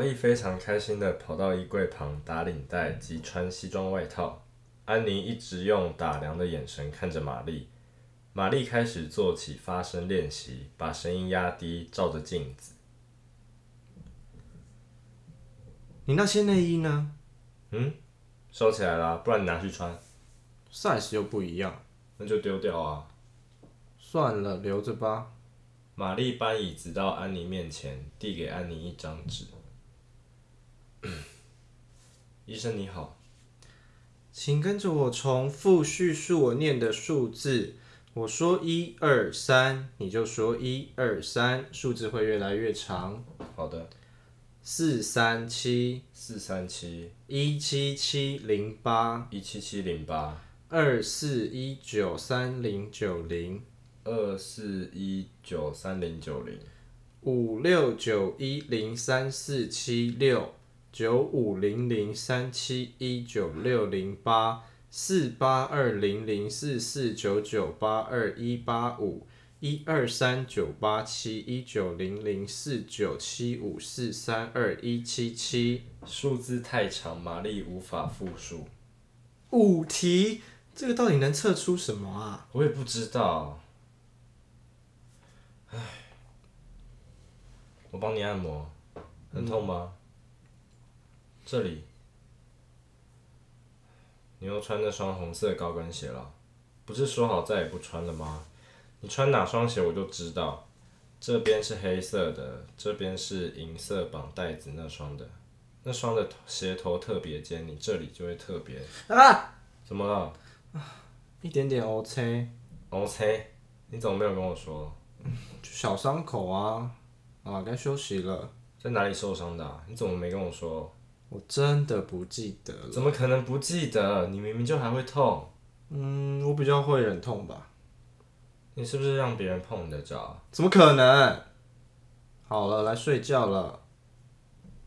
玛丽非常开心地跑到衣柜旁打领带及穿西装外套。安妮一直用打量的眼神看着玛丽。玛丽开始做起发声练习，把声音压低，照着镜子。你那些内衣呢？嗯，收起来了，不然你拿去穿。size 又不一样，那就丢掉啊。算了，留着吧。玛丽搬椅子到安妮面前，递给安妮一张纸。医生你好，请跟着我重复叙述我念的数字。我说一二三，你就说一二三，数字会越来越长。好的。四三七，四三七，一七七零八，一七七零八，二四一九三零九零，二四一九三零九零，五六九一零三四七六，九五零零三七一九六零八，四八二零零四四九九八二一八五。一二三九八七一九零零四九七五四三二一七七，数字太长，玛丽无法复述。五题，这个到底能测出什么啊？我也不知道。唉，我帮你按摩，很痛吗？嗯、这里，你又穿那双红色高跟鞋了，不是说好再也不穿了吗？你穿哪双鞋我就知道，这边是黑色的，这边是银色绑带子那双的，那双的鞋头特别尖，你这里就会特别。啊！怎么了？一点点 OK。OK？你怎么没有跟我说？小伤口啊，啊，该休息了。在哪里受伤的啊？你怎么没跟我说？我真的不记得了。怎么可能不记得？你明明就还会痛。嗯，我比较会忍痛吧。你是不是让别人碰你的脚？怎么可能？好了，来睡觉了。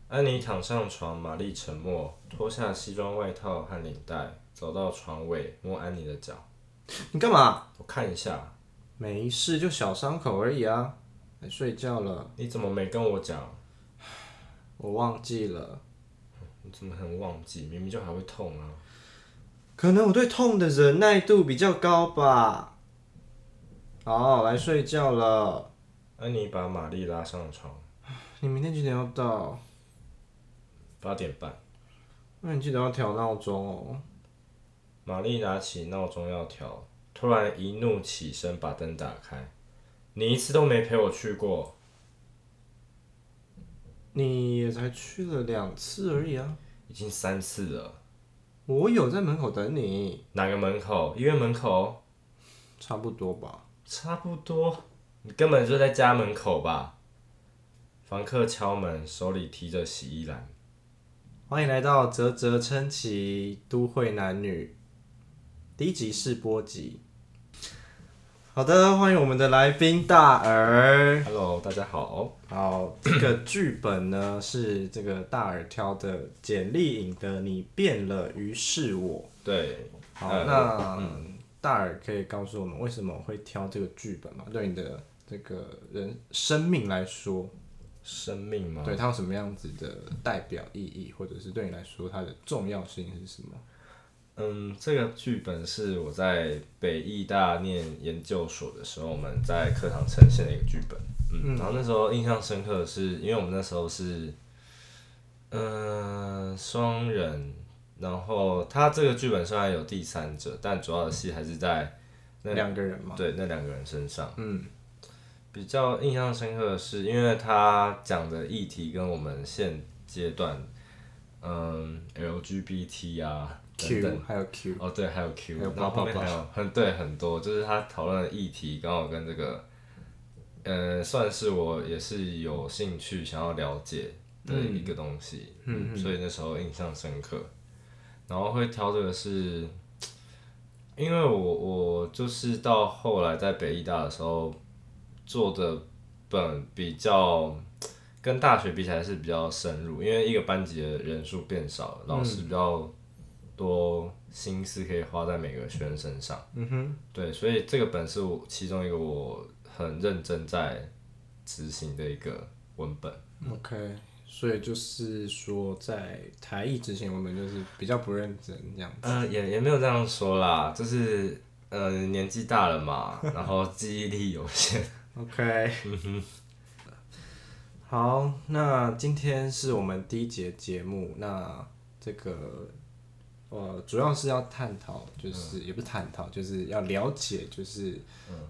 安妮躺上床，玛丽沉默，脱下西装外套和领带，走到床尾，摸安妮的脚。你干嘛？我看一下。没事，就小伤口而已啊。来睡觉了。你怎么没跟我讲？我忘记了。你怎么很忘记？明明就还会痛啊。可能我对痛的忍耐度比较高吧。好，来睡觉了。安妮把玛丽拉上床。你明天几点要到？八点半。那你记得要调闹钟哦。玛丽拿起闹钟要调，突然一怒起身，把灯打开。你一次都没陪我去过。你也才去了两次而已啊。已经三次了。我有在门口等你。哪个门口？医院门口？差不多吧。差不多，你根本就在家门口吧？房客敲门，手里提着洗衣篮。欢迎来到啧啧称奇都会男女第一集试播集。好的，欢迎我们的来宾大耳。Hello，大家好。好，这个剧本呢是这个大耳挑的简莉颖的《你变了，于是我》。对。好，呃、那。嗯大耳可以告诉我们为什么会挑这个剧本吗？对你的这个人生命来说，生命吗？对，它有什么样子的代表意义，或者是对你来说它的重要性是什么？嗯，这个剧本是我在北艺大念研究所的时候，我们在课堂呈现的一个剧本。嗯，然后那时候印象深刻的是，因为我们那时候是，嗯，双人。然后他这个剧本虽然有第三者，但主要的戏还是在那两个人嘛，对，那两个人身上。嗯，比较印象深刻的是，因为他讲的议题跟我们现阶段，嗯，LGBT 啊等等。Q 还有 Q 哦对，还有 Q，还有然后后面还有很对很多，就是他讨论的议题刚好跟这个，嗯，算是我也是有兴趣想要了解的一个东西，嗯，嗯，所以那时候印象深刻。然后会挑这个是，因为我我就是到后来在北艺大的时候做的本比较跟大学比起来是比较深入，因为一个班级的人数变少了，老师比较多心思可以花在每个学生身上。嗯哼，对，所以这个本是我其中一个我很认真在执行的一个文本。OK。所以就是说，在台艺执行文本就是比较不认真这样子。呃，也也没有这样说啦，就是呃年纪大了嘛，然后记忆力有限。OK。好，那今天是我们第一节节目，那这个呃主要是要探讨，就是、嗯、也不是探讨，就是要了解，就是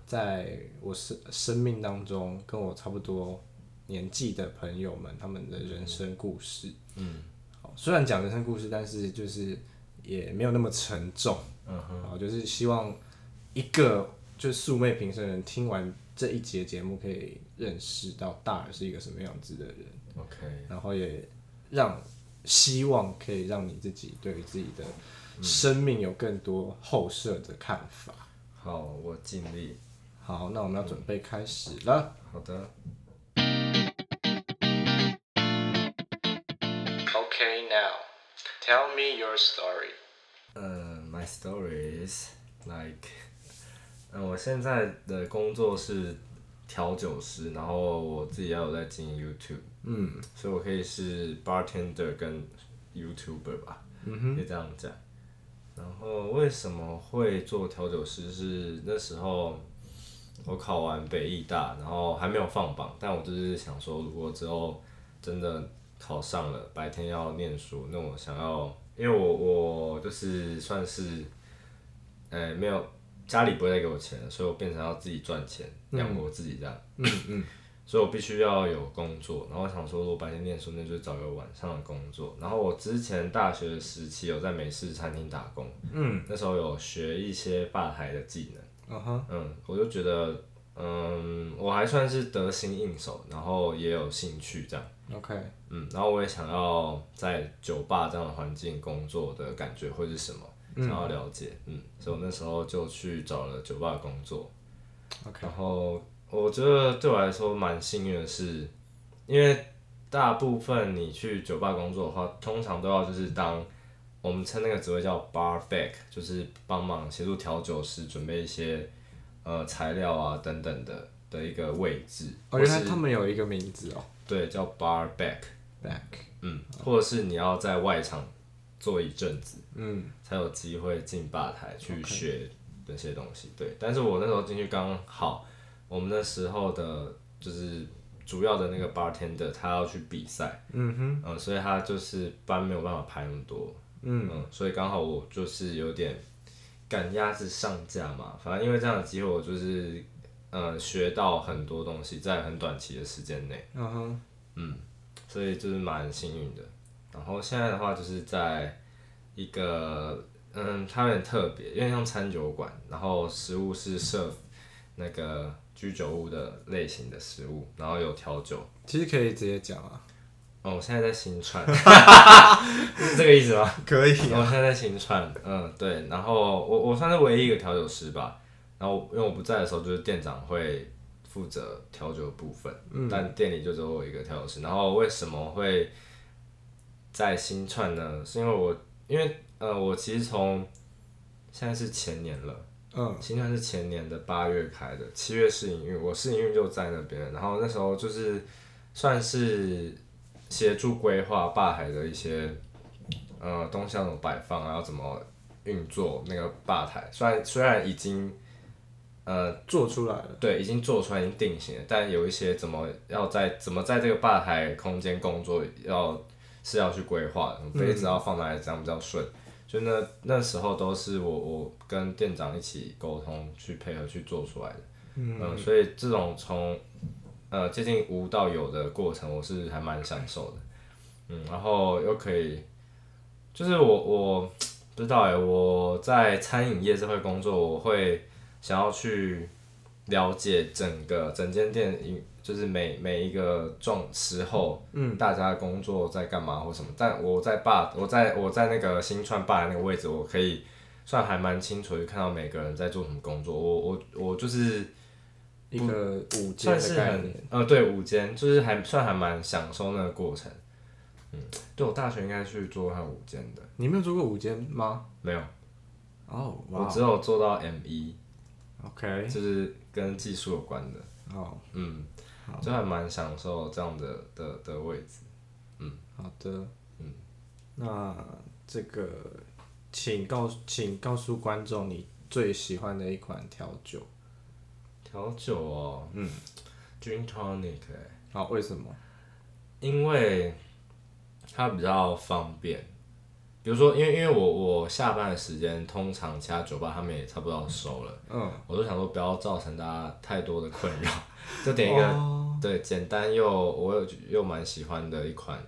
在我生生命当中跟我差不多年纪的朋友们，他们的人生故事。嗯，好，虽然讲人生故事，但是就是也没有那么沉重。嗯哼，好，就是希望一个就是素昧平生人听完这一节节目，可以认识到大耳是一个什么样子的人。OK，然后也让希望可以让你自己对于自己的生命有更多后设的看法。好，我尽力。好，那我们要准备开始了。好的。OK，now Tell me your story. 嗯、uh,，my story is like，嗯、uh,，我现在的工作是调酒师，然后我自己也有在经营 YouTube，嗯，所以我可以是 bartender 跟 YouTuber 吧，嗯哼，可以这样讲。然后为什么会做调酒师？是那时候我考完北艺大，然后还没有放榜，但我就是想说，如果之后真的。考上了，白天要念书，那我想要，因为我我就是算是，呃、欸，没有家里不会再给我钱，所以我变成要自己赚钱养活自己这样，嗯嗯，所以我必须要有工作，然后我想说，如果白天念书，那就找个晚上的工作。然后我之前大学的时期有在美式餐厅打工，嗯，那时候有学一些吧台的技能，嗯哼，嗯，我就觉得，嗯，我还算是得心应手，然后也有兴趣这样。OK，嗯，然后我也想要在酒吧这样的环境工作的感觉会是什么，嗯、想要了解，嗯，所以我那时候就去找了酒吧工作。OK，然后我觉得对我来说蛮幸运的是，因为大部分你去酒吧工作的话，通常都要就是当我们称那个职位叫 bar back，就是帮忙协助调酒师准备一些呃材料啊等等的的一个位置。哦，原来他们有一个名字哦。对，叫 bar back，back，back 嗯，或者是你要在外场做一阵子，嗯，才有机会进吧台去学这些东西。对，但是我那时候进去刚好，我们那时候的就是主要的那个 bartender 他要去比赛，嗯哼，嗯，所以他就是班没有办法排那么多，嗯，嗯，所以刚好我就是有点赶鸭子上架嘛，反正因为这样的机会，我就是。嗯，学到很多东西，在很短期的时间内。嗯哼嗯，所以就是蛮幸运的。然后现在的话，就是在一个嗯，它有点特别，因为像餐酒馆，然后食物是 serve 那个居酒屋的类型的食物，然后有调酒。其实可以直接讲啊。哦，我现在在新串，是这个意思吗？可以、啊。我现在在新串，嗯，对。然后我我算是唯一一个调酒师吧。然后因为我不在的时候，就是店长会负责调酒的部分，嗯、但店里就只有我一个调酒师。然后为什么会在新串呢？是因为我因为呃，我其实从现在是前年了，嗯，新创是前年的八月开的，七月试营运，我试营运就在那边。然后那时候就是算是协助规划吧台的一些呃东西要怎么摆放，然后怎么运作那个吧台。虽然虽然已经呃，做出来了，对，已经做出来，已经定型了。但有一些怎么要在怎么在这个吧台空间工作，要是要去规划，杯子要放哪里，这样比较顺。嗯、就那那时候都是我我跟店长一起沟通，去配合去做出来的。嗯，嗯，所以这种从呃接近无到有的过程，我是还蛮享受的。嗯，然后又可以，就是我我不知道哎，我在餐饮业这块工作，我会。想要去了解整个整间店，就是每每一个状时候，嗯，大家工作在干嘛或什么。但我在霸，我在我在那个新创吧的那个位置，我可以算还蛮清楚，就看到每个人在做什么工作。我我我就是一个午间的概念，呃，对，午间就是还算还蛮享受那个过程。嗯，对，我大学应该去做他午间的。你没有做过午间吗？没有。哦，oh, wow. 我只有做到 M 一。OK，就是跟技术有关的。哦，嗯，就还蛮享受这样的的的位置。嗯，好的，嗯，那这个，请告请告诉观众你最喜欢的一款调酒。调酒哦，嗯，Gin Tonic，哎，好，为什么？因为它比较方便。比如说，因为因为我我下班的时间，通常其他酒吧他们也差不多要收了，嗯，我都想说不要造成大家太多的困扰，就点一个、哦、对简单又我又又蛮喜欢的一款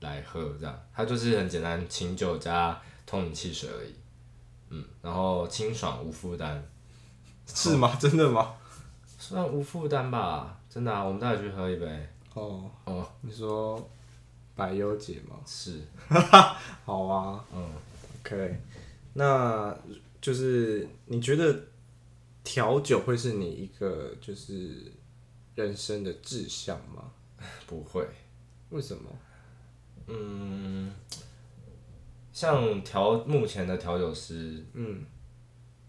来喝，这样它就是很简单，清酒加通宁汽水而已，嗯，然后清爽无负担，是吗？真的吗？算无负担吧，真的啊，我们待会去喝一杯。哦哦，你说。百优解吗？是，好啊，嗯，OK，那就是你觉得调酒会是你一个就是人生的志向吗？不会，为什么？嗯，像调目前的调酒师，嗯，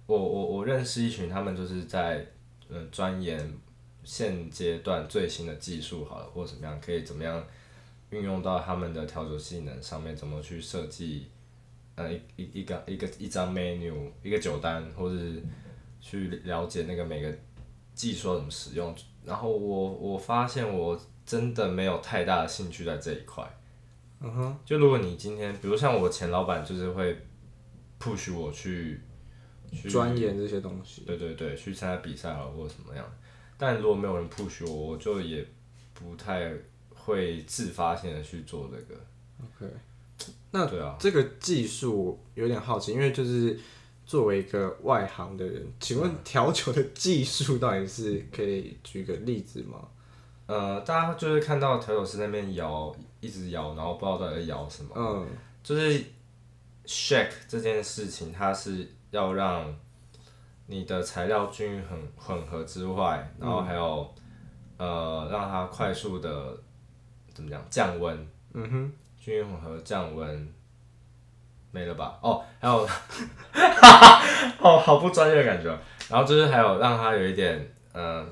我我我认识一群，他们就是在嗯钻研现阶段最新的技术，好了，或者怎么样，可以怎么样。运用到他们的调酒技能上面，怎么去设计，呃，一一一个一个一张 menu，一个酒单，或者是去了解那个每个技术怎么使用。然后我我发现我真的没有太大的兴趣在这一块。嗯哼。就如果你今天，比如像我前老板，就是会 push 我去去钻研这些东西。对对对，去参加比赛啊，或者什么样。但如果没有人 push 我，我就也不太。会自发性的去做这个，OK，那对啊，这个技术有点好奇，因为就是作为一个外行的人，请问调酒的技术到底是可以举个例子吗？呃，大家就是看到调酒师那边摇，一直摇，然后不知道到底在摇什么，嗯，就是 shake 这件事情，它是要让你的材料均匀混合之外，然后还有、嗯、呃让它快速的。怎么讲？降温，嗯哼，均匀混合降温，没了吧？哦，还有，哦，好不专业的感觉。然后就是还有让它有一点，嗯、呃，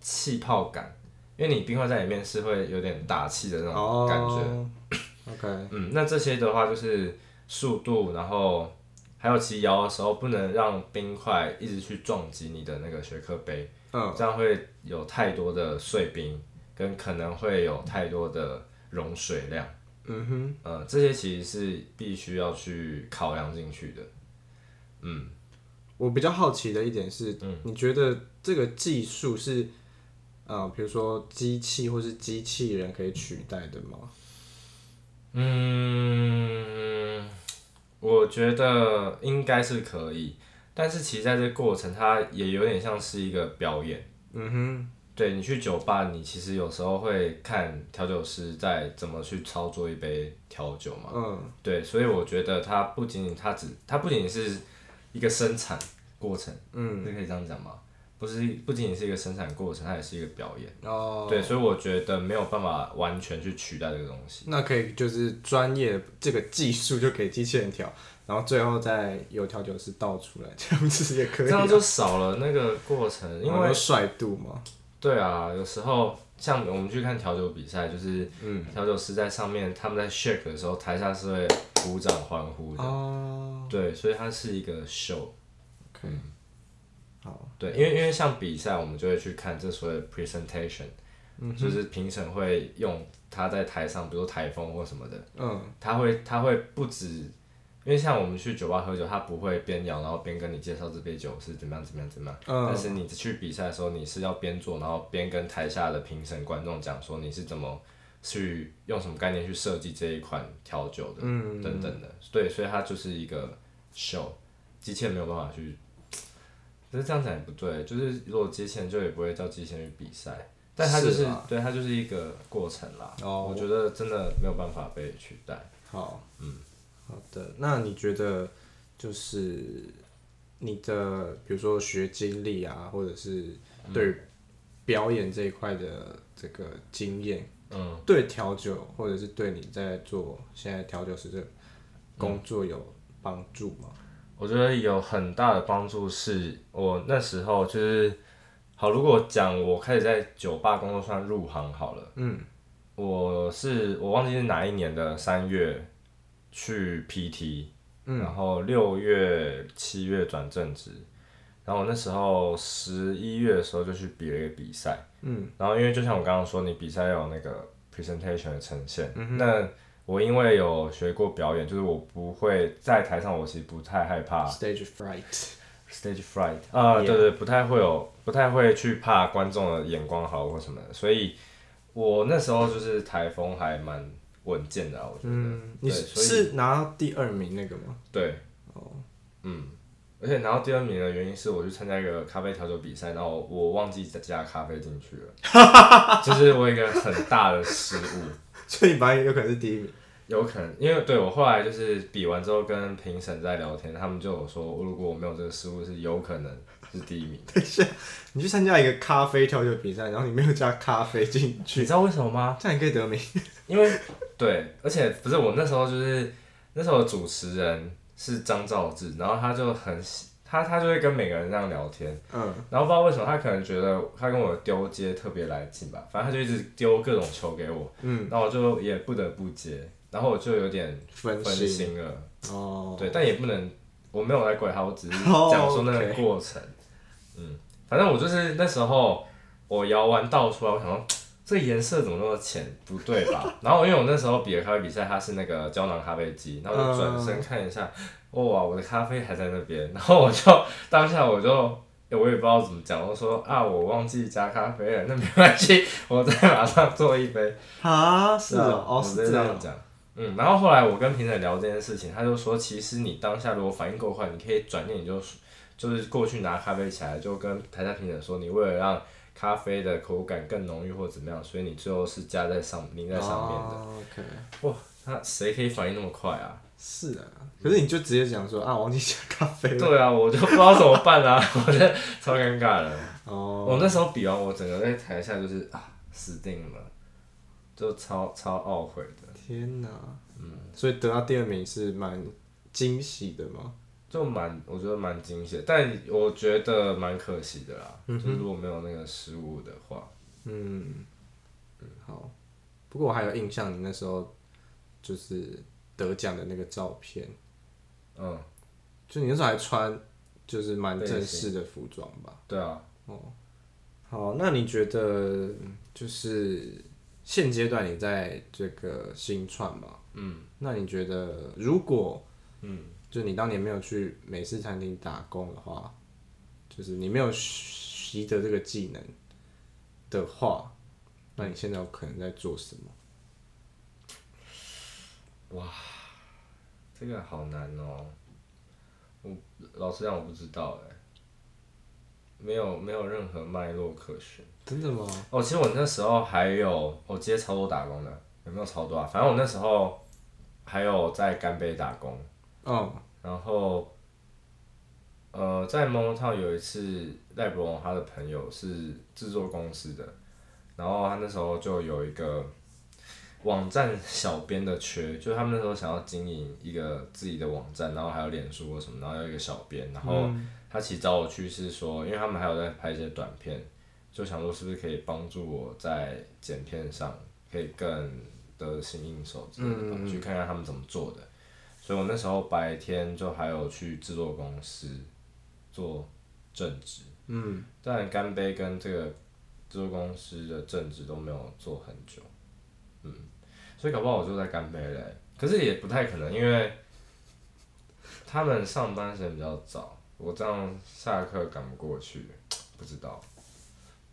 气泡感，因为你冰块在里面是会有点打气的那种感觉。Oh, OK，嗯，那这些的话就是速度，然后还有其实摇的时候不能让冰块一直去撞击你的那个雪克杯，嗯，oh. 这样会有太多的碎冰。跟可能会有太多的融水量，嗯哼，呃，这些其实是必须要去考量进去的。嗯，我比较好奇的一点是，嗯，你觉得这个技术是，呃，比如说机器或是机器人可以取代的吗？嗯，我觉得应该是可以，但是其实在这个过程，它也有点像是一个表演。嗯哼。对，你去酒吧，你其实有时候会看调酒师在怎么去操作一杯调酒嘛。嗯。对，所以我觉得它不仅仅它只它不仅仅是一个生产过程，嗯，你可以这样讲吗？不是，不仅仅是一个生产过程，它也是一个表演。哦。对，所以我觉得没有办法完全去取代这个东西。那可以就是专业这个技术就给机器人调，然后最后再由调酒师倒出来，这样子也可以啊。这样就少了那个过程，因为帅度嘛。对啊，有时候像我们去看调酒比赛，就是调酒师在上面，他们在 shake 的时候，台下是会鼓掌欢呼的。哦。对，所以它是一个 show。OK。好。对，因为因为像比赛，我们就会去看这所谓的 presentation，就是评审会用他在台上，比如说台风或什么的，嗯，他会他会不止。因为像我们去酒吧喝酒，他不会边摇然后边跟你介绍这杯酒是怎么样怎么样怎么样。嗯。但是你去比赛的时候，你是要边做，然后边跟台下的评审观众讲说你是怎么去用什么概念去设计这一款调酒的，嗯，等等的。对，所以它就是一个 show，机器人没有办法去。可是这样讲也不对，就是如果机器人就也不会叫机器人去比赛，但它就是，是吗？对，它就是一个过程啦。哦。我觉得真的没有办法被取代。好，嗯。好的，那你觉得就是你的，比如说学经历啊，或者是对表演这一块的这个经验，嗯，对调酒或者是对你在做现在调酒师的工作有帮助吗？我觉得有很大的帮助，是我那时候就是好，如果讲我开始在酒吧工作算入行好了，嗯，我是我忘记是哪一年的三月去 PT，、嗯、然后六月七月转正职，然后我那时候十一月的时候就去比了一个比赛，嗯，然后因为就像我刚刚说，你比赛要有那个 presentation 的呈现，嗯、那我因为有学过表演，就是我不会在台上，我其实不太害怕 stage fright，stage fright 啊，对对，不太会有，不太会去怕观众的眼光好或什么的，所以我那时候就是台风还蛮稳健的，我觉得。嗯，你是拿到第二名那个吗？对。哦。嗯，而且拿到第二名的原因是我去参加一个咖啡调酒比赛，然后我忘记加咖啡进去了，就是我一个很大的失误。所以你反正有可能是第一名，有可能，因为对我后来就是比完之后跟评审在聊天，他们就有说，如果我没有这个失误，是有可能是第一名。等一下，你去参加一个咖啡调酒比赛，然后你没有加咖啡进去，你知道为什么吗？这样你可以得名，因为对，而且不是我那时候就是那时候的主持人是张兆志，然后他就很喜。他他就会跟每个人这样聊天，嗯，然后不知道为什么他可能觉得他跟我丢接特别来劲吧，反正他就一直丢各种球给我，嗯，然后我就也不得不接，然后我就有点分心。了，哦，对，但也不能，我没有来怪他，我只是 讲说那个过程，嗯，反正我就是那时候我摇完倒出来，我想说 这颜色怎么那么浅，不对吧？然后因为我那时候比的咖啡比赛，它是那个胶囊咖啡机，然后我就转身看一下。嗯哇！我的咖啡还在那边，然后我就 当下我就，欸、我也不知道怎么讲，我说啊，我忘记加咖啡了，那没关系，我再马上做一杯。啊，是哦，我是这样讲。嗯，然后后来我跟评审聊这件事情，他就说，其实你当下如果反应够快，你可以转念，你就就是过去拿咖啡起来，就跟台下评审说，你为了让咖啡的口感更浓郁或怎么样，所以你最后是加在上淋在上面的。Oh, OK。哇，那谁可以反应那么快啊？是啊，可是你就直接讲说啊，忘记加咖啡了。对啊，我就不知道怎么办啊，我觉得超尴尬的。哦。我那时候比完，我整个在台下就是啊，死定了，就超超懊悔的。天哪。嗯。所以得到第二名是蛮惊喜的吗？就蛮，我觉得蛮惊险，但我觉得蛮可惜的啦。嗯。就是如果没有那个失误的话。嗯。嗯，好。不过我还有印象，你那时候就是。得奖的那个照片，嗯，就你那时候还穿，就是蛮正式的服装吧？对啊，哦，好，那你觉得就是现阶段你在这个新创嘛？嗯，那你觉得如果，嗯，就你当年没有去美式餐厅打工的话，就是你没有习得这个技能的话，那你现在有可能在做什么？哇，这个好难哦！我老实讲，我不知道哎，没有没有任何脉络可循。真的吗？哦，其实我那时候还有，我接超多打工的，有没有超多啊？反正我那时候还有在干杯打工。嗯。然后，呃，在 Motown 有一次，赖伯龙他的朋友是制作公司的，然后他那时候就有一个。网站小编的缺，就他们那时候想要经营一个自己的网站，然后还有脸书或什么，然后要一个小编，然后他其实找我去是说，因为他们还有在拍一些短片，就想说是不是可以帮助我在剪片上可以更得心应手之类的，嗯嗯嗯，去看看他们怎么做的。所以我那时候白天就还有去制作公司做正职，嗯，但干杯跟这个制作公司的正职都没有做很久，嗯。所以搞不好我就在干杯嘞，可是也不太可能，因为他们上班时间比较早，我这样下课赶不过去，不知道，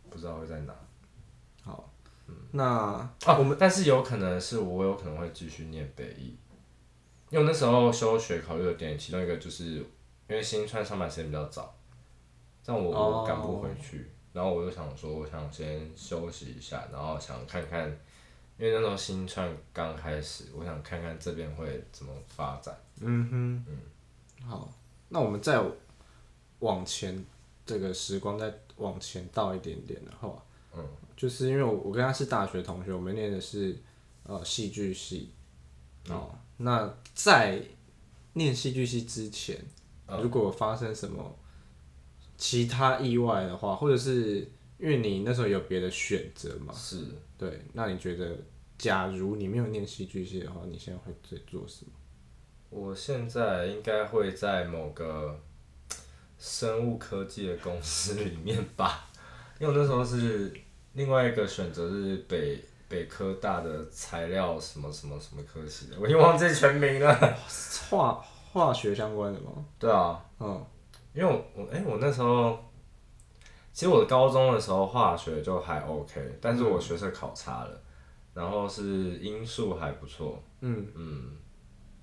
不知道会在哪。好，嗯，那啊，我们但是有可能是我有可能会继续念北艺，因为那时候休学考虑的点，其中一个就是因为新川上班时间比较早，这样我我赶不回去，然后我就想说，我想先休息一下，然后想看看。因为那时候新川刚开始，我想看看这边会怎么发展。嗯哼，嗯，好，那我们再往前，这个时光再往前倒一点点的话，嗯，就是因为我我跟他是大学同学，我们念的是呃戏剧系，哦，嗯，那在念戏剧系之前，嗯，如果发生什么其他意外的话，或者是因为你那时候有别的选择嘛？是。对，那你觉得假如你没有念戏剧系的话，你现在会在做什么？我现在应该会在某个生物科技的公司里面吧，因为我那时候是另外一个选择是北北科大的材料什么什么什么科系的，我已经忘记全名了。化化学相关的吗？对啊，嗯，因为我我哎、欸、我那时候，其实我高中的时候化学就还 OK，但是我学测考差了，然后是英数还不错，嗯嗯。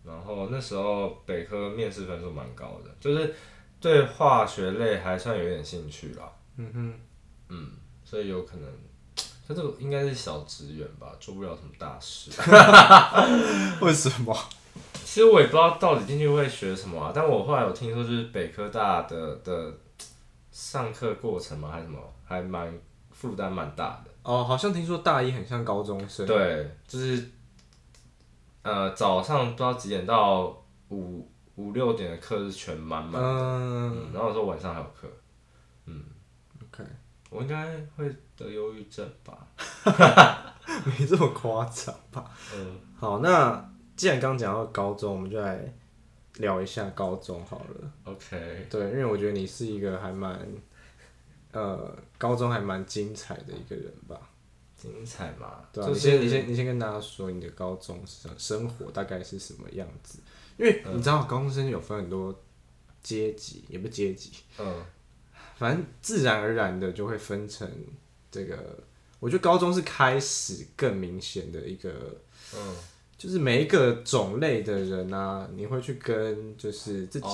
然后那时候北科面试分数蛮高的，就是对化学类还算有点兴趣啦。嗯哼，嗯，所以有可能，他这个应该是小职员吧，做不了什么大事。为什么？其实我也不知道到底进去会学什么啊，但我后来有听说，就是北科大的的上课过程嘛，还是什么，还蛮负担蛮大的。哦，好像听说大一很像高中生。对，就是。呃，早上不知道几点到五五六点的课是全满满的，嗯嗯，然后说晚上还有课，嗯，OK，我应该会得忧郁症吧，没这么夸张吧？嗯，好，那既然刚讲到高中，我们就来聊一下高中好了。OK，对，因为我觉得你是一个还蛮，呃，高中还蛮精彩的一个人吧。精彩嘛？对啊，就是、你先你先你先跟大家说你的高中生生活大概是什么样子，因为你知道高中生有分很多阶级，也不阶级，嗯，反正自然而然的就会分成这个。我觉得高中是开始更明显的一个，嗯，就是每一个种类的人啊，你会去跟就是自己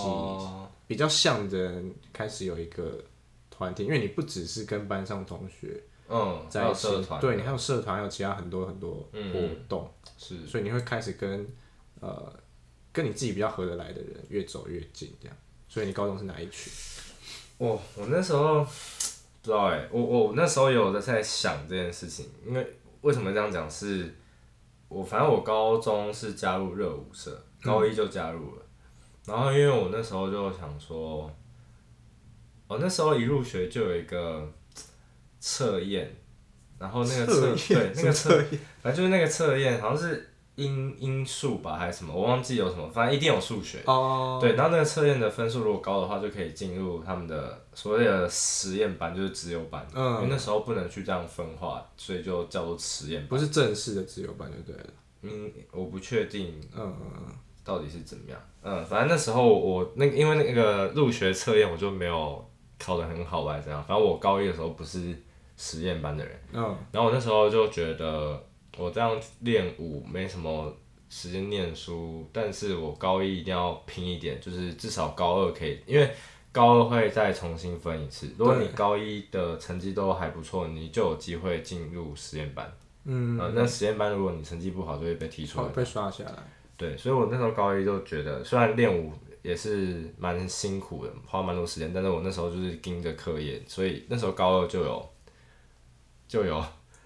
比较像的人开始有一个团体，因为你不只是跟班上同学。嗯，在有社团，对，你还有社团，还有其他很多很多活动，嗯、是，所以你会开始跟呃跟你自己比较合得来的人越走越近，这样。所以你高中是哪一群？哦我那时候不知道哎、欸，我我那时候有在想这件事情，因为为什么这样讲？是我反正我高中是加入热舞社，高一就加入了，嗯、然后因为我那时候就想说，我那时候一入学就有一个。测验，然后那个测验对那个测，反正就是那个测验，好像是音音数吧还是什么，我忘记有什么，反正一定有数学。哦。对，然后那个测验的分数如果高的话，就可以进入他们的所谓的实验班，就是自由班。嗯。因为那时候不能去这样分化，所以就叫做实验班。不是正式的自由班就对了。嗯，我不确定。嗯嗯嗯。到底是怎么样？嗯，反正那时候我那个因为那个入学测验我就没有考得很好吧，这样。反正我高一的时候不是。实验班的人，嗯，然后我那时候就觉得我这样练舞没什么时间念书，但是我高一一定要拼一点，就是至少高二可以，因为高二会再重新分一次。如果你高一的成绩都还不错，你就有机会进入实验班。嗯，呃，那实验班如果你成绩不好，就会被踢出来，被刷下来。对，所以我那时候高一就觉得，虽然练舞也是蛮辛苦的，花蛮多时间，但是我那时候就是盯着课业，所以那时候高二就有。就有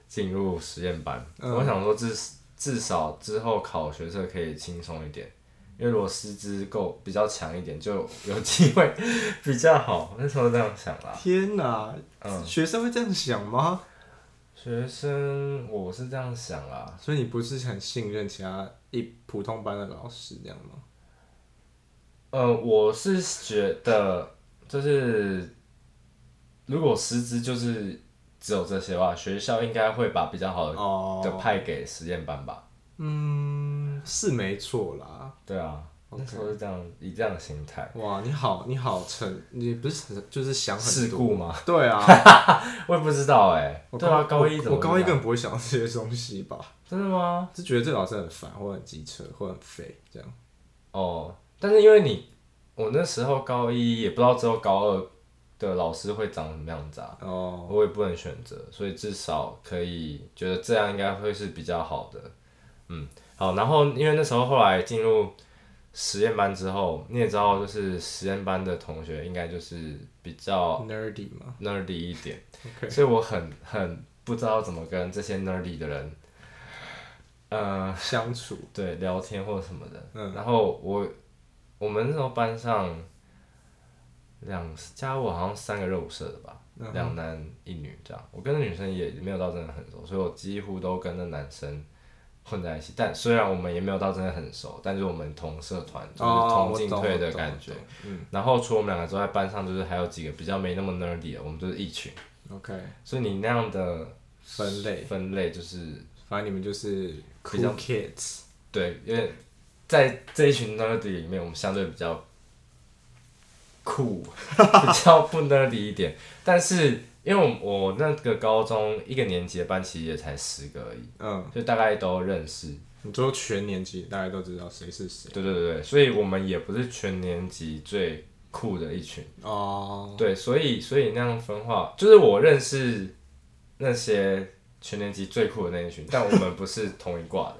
进入实验班，嗯、我想说至至少之后考学测可以轻松一点，因为如果师资够比较强一点，就有机会比较好。那时候这样想啦。天哪，嗯，学生会这样想吗？学生，我是这样想啦。所以你不是很信任其他一普通班的老师这样吗？呃，我是觉得就是如果师资就是。只有这些话，学校应该会把比较好的、oh. 的派给实验班吧？嗯，是没错啦。对啊.那时候是这样，以这样的心态。哇，你好，你好成，你不是就是想很多事故吗？对啊，我也不知道哎、欸。我对啊，高一怎么？我高一根本不会想到这些东西吧？真的吗？就觉得这老师很烦，或很机车，或很废这样。哦，但是因为你，我那时候高一也不知道之后高二。的老师会长什么样子啊？Oh. 我也不能选择，所以至少可以觉得这样应该会是比较好的。嗯，好，然后因为那时候后来进入实验班之后，你也知道，就是实验班的同学应该就是比较 nerdy 嘛，nerdy 一点。Okay. 所以我很很不知道怎么跟这些 nerdy 的人呃相处，对，聊天或什么的。嗯，然后我我们那时候班上。两加我好像三个热舞社的吧，两、uh. 男一女这样。我跟那女生也没有到真的很熟，所以我几乎都跟那男生混在一起。但虽然我们也没有到真的很熟，但是我们同社团，就是同进退的感觉。嗯。然后除了我们两个之外，班上就是还有几个比较没那么 nerdy 的，我们就是一群。OK。所以你那样的分类，分类就是，反正你们就是 cool kids。对，因为在这一群 nerdy 里面，我们相对比较酷，比较不 nerdy 一点，但是。因为我我那个高中一个年级的班其实也才十个而已，嗯，就大概都认识。你说全年级大家都知道谁是谁？对对对，所以我们也不是全年级最酷的一群哦。对，所以所以那样分化，就是我认识那些全年级最酷的那一群，但我们不是同一挂的。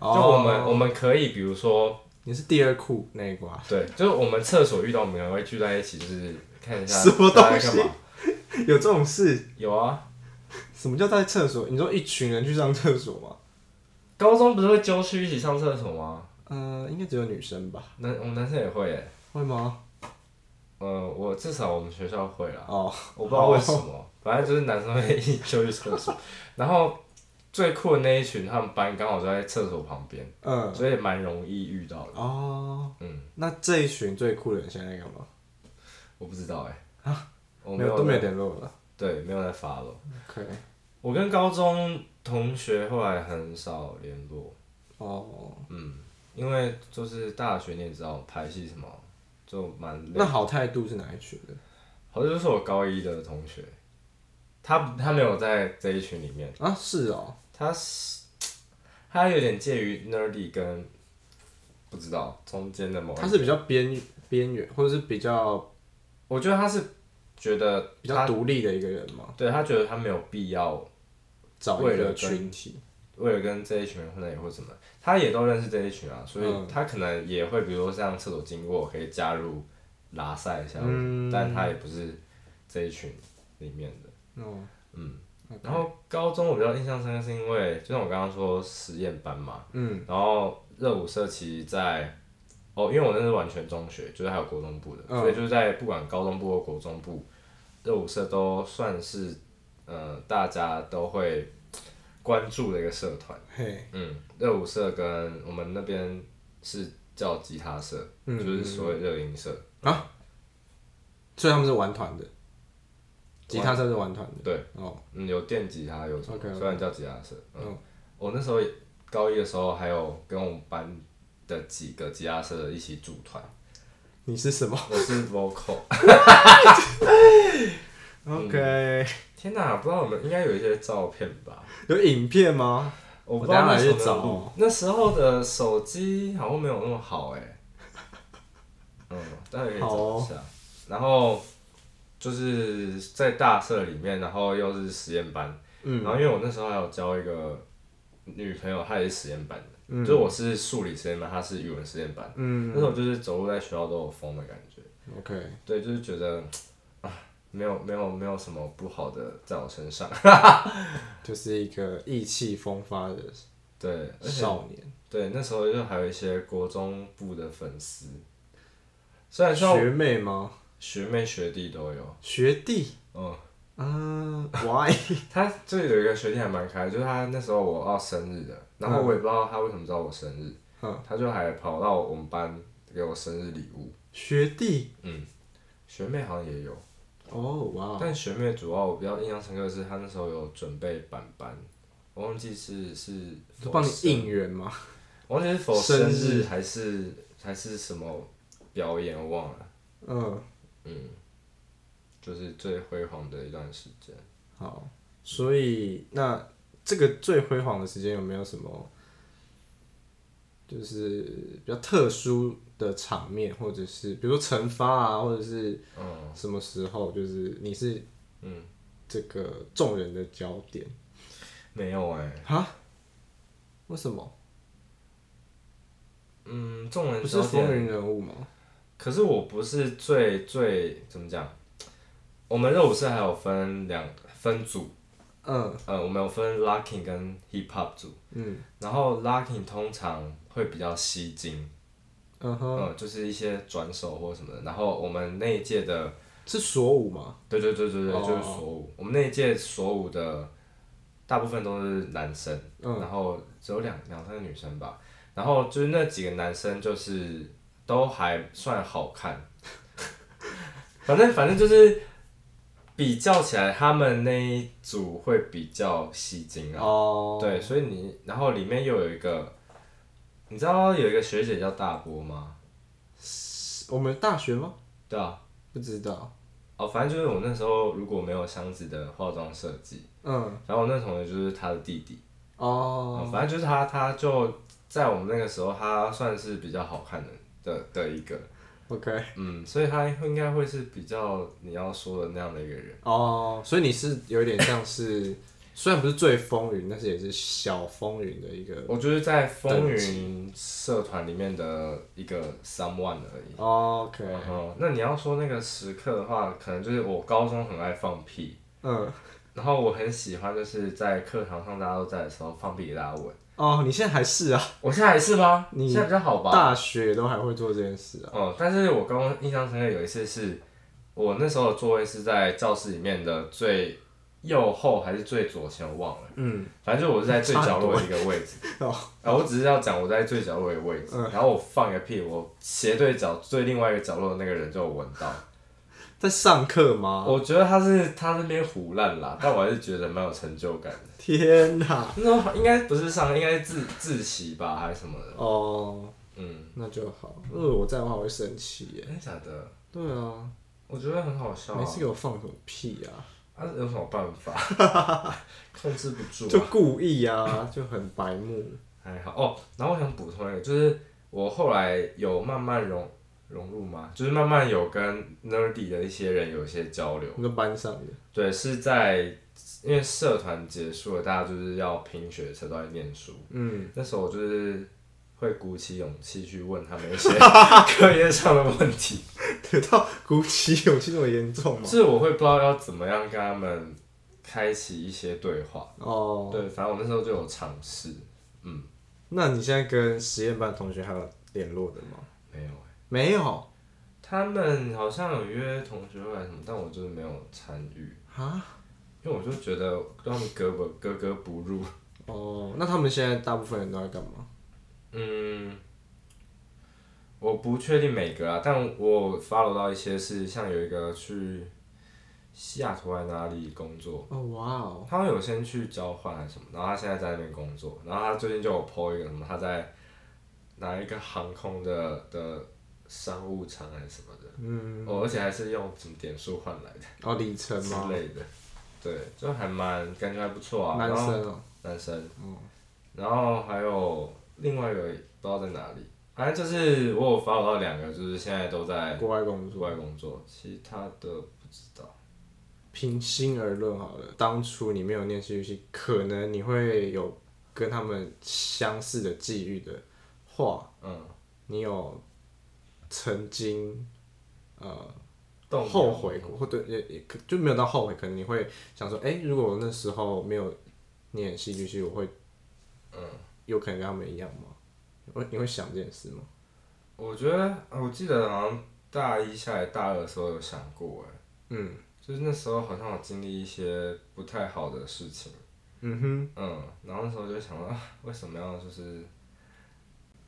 哦、就我们我们可以比如说，你是第二库那一挂。对，就是我们厕所遇到我们会聚在一起，就是看一下 什么东西。有这种事？有啊。什么叫在厕所？你说一群人去上厕所吗？高中不是会揪去一起上厕所吗？嗯、呃，应该只有女生吧。男，我们男生也会诶。会吗？呃，我至少我们学校会啦。哦。我不知道为什么，哦、反正就是男生会一起揪去厕所。然后最酷的那一群，他们班刚好就在厕所旁边。嗯。所以蛮容易遇到的。哦。嗯。那这一群最酷的人现在干嘛？我不知道哎。啊。我没有都没有联络了，对，没有在发了。OK，我跟高中同学后来很少联络。哦，oh. 嗯，因为就是大学你也知道拍戏什么，就蛮。那好态度是哪一群的？好像，就是我高一的同学，他他没有在这一群里面啊，是哦，他是他有点介于 nerdy 跟不知道中间的某，他是比较边边缘，或者是比较，我觉得他是。觉得比较独立的一个人嘛，对，他觉得他没有必要找一个群体，为了跟这一群人混在一起或什么，他也都认识这一群啊，所以他可能也会，比如说像厕所经过可以加入拉赛一下，嗯、但他也不是这一群里面的。哦、嗯.然后高中我比较印象深刻是因为，就像我刚刚说实验班嘛，嗯，然后热舞社其实在。哦，因为我那是完全中学，就是还有国中部的，嗯、所以就是在不管高中部或国中部，热舞社都算是，呃，大家都会关注的一个社团。嘿，嗯，热舞社跟我们那边是叫吉他社，嗯、就是所谓热音社啊。所以他们是玩团的，吉他社是玩团的。对，哦，嗯，有电吉他，有什么，okay, okay. 虽然叫吉他社。嗯，嗯我那时候高一的时候还有跟我们班。的几个吉他社一起组团，你是什么？我是 vocal。OK，天哪，不知道我们应该有一些照片吧？有影片吗？我不知道哪去找。那时候的手机好像没有那么好哎、欸。嗯，大家可以找一下。哦、然后就是在大社里面，然后又是实验班。嗯。然后因为我那时候还有交一个女朋友，她也是实验班的。嗯、就我是数理实验班，她是语文实验班。嗯，那时候就是走路在学校都有风的感觉。OK，对，就是觉得啊，没有没有没有什么不好的在我身上，就是一个意气风发的对少年。对，那时候就还有一些国中部的粉丝，虽然说学妹吗？学妹学弟都有。学弟？嗯。嗯、uh,，Why？他这里有一个学弟还蛮开，就是他那时候我要生日的，然后我也不知道他为什么知道我生日，嗯、他就还跑到我们班给我生日礼物。学弟？嗯，学妹好像也有。哦，哇！但学妹主要我比较印象深刻的是，他那时候有准备板板，我忘记是是帮你应援吗？我忘记是否生日还是日还是什么表演，我忘了。嗯嗯。就是最辉煌的一段时间。好，所以那这个最辉煌的时间有没有什么，就是比较特殊的场面，或者是比如说惩罚啊，或者是什么时候，就是你是嗯这个众人的焦点？没有哎、欸。哈？为什么？嗯，众人不是风云人物吗？可是我不是最最怎么讲？我们热舞社还有分两分组，嗯，呃，我们有分 locking 跟 hip hop 组，嗯，然后 locking 通常会比较吸睛，嗯哼，嗯，就是一些转手或什么的。然后我们那一届的是锁舞吗？对对对对对，就是锁舞。我们那一届锁舞的大部分都是男生，嗯然后只有两两三个女生吧。然后就是那几个男生就是都还算好看，反正反正就是比较起来，他们那一组会比较吸睛啊。哦，对，所以你然后里面又有一个，你知道有一个学姐叫大波吗？我们大学吗？对啊，不知道。哦，反正就是我那时候如果没有箱子的化妆设计，嗯，然后我那同学就是他的弟弟，哦，反正就是他，他就在我们那个时候，他算是比较好看的的的一个，OK，嗯，所以他应该会是比较你要说的那样的一个人。哦，所以你是有点像是，虽然不是最风云，但是也是小风云的一个。我就是在风云社团里面的一个 someone 而已。哦 OK，哦，那你要说那个时刻的话，可能就是我高中很爱放屁，嗯，然后我很喜欢就是在课堂上大家都在的时候放屁给大家闻。哦，你现在还是啊？我现在还是吗？你现在比较好吧？大学都还会做这件事啊？哦，但是我刚刚印象深刻有一次是，我那时候的座位是在教室里面的最右后还是最左前，我忘了。嗯，反正就我是在最角落的一个位置。哦，啊，我只是要讲我在最角落的位置，嗯然后我放一个屁，我斜对角最另外一个角落的那个人就闻到。在上课吗？我觉得他是他那边胡乱啦，但我还是觉得蛮有成就感的。天哪！那应该不是上，应该是自自习吧，还是什么的？哦，嗯，那就好。如果我在的话，我会生气耶。真的假的？对啊，我觉得很好笑、啊。每次给我放什么屁啊？他、有什么办法？控制不住、啊。就故意啊，就很白目。还好哦，然后我想补充一个，就是我后来有慢慢融融入吗，就是慢慢有跟 nerdy 的一些人有一些交流。跟班上的？对，是在因为社团结束了，大家就是要拼学车，都在念书。嗯，那时候我就是会鼓起勇气去问他们一些 课业上的问题，得到鼓起勇气这么严重吗？就是我会不知道要怎么样跟他们开启一些对话。哦，对，反正我那时候就有尝试，嗯那你现在跟实验班同学还有联络的吗？没有。他们好像有约同学会来什么，但我就是没有参与，啊。因为我就觉得跟他们格不格格不入。哦，那他们现在大部分人都在干嘛？嗯，我不确定每个啊，但我 follow 到一些是像有一个去西雅图还哪里工作，哦，哇哦，他们有先去交换还是什么，然后他现在在那边工作，然后他最近就有 po 一个什么他在哪一个航空的的商务舱还是什么的，嗯，哦，而且还是用什么点数换来的。哦，里程之吗？类的，对，就还蛮感觉还不错啊。男然后生哦，男生，嗯然后还有另外一个不知道在哪里，反正就是我有 follow 到两个，就是现在都在国外工作。国外工作，其他的不知道。平心而论好了，当初你没有念戏剧系，可能你会有跟他们相似的际遇的话，嗯，你有曾经呃后悔过，或对也也可就没有到后悔，可能你会想说，哎、如果我那时候没有念戏剧系，我会嗯，有可能跟他们一样吗？你会你会想这件事吗？我觉得我记得好像大一下来大二的时候有想过，哎，嗯就是那时候好像有经历一些不太好的事情。嗯哼，嗯，然后那时候就想说，啊，为什么要就是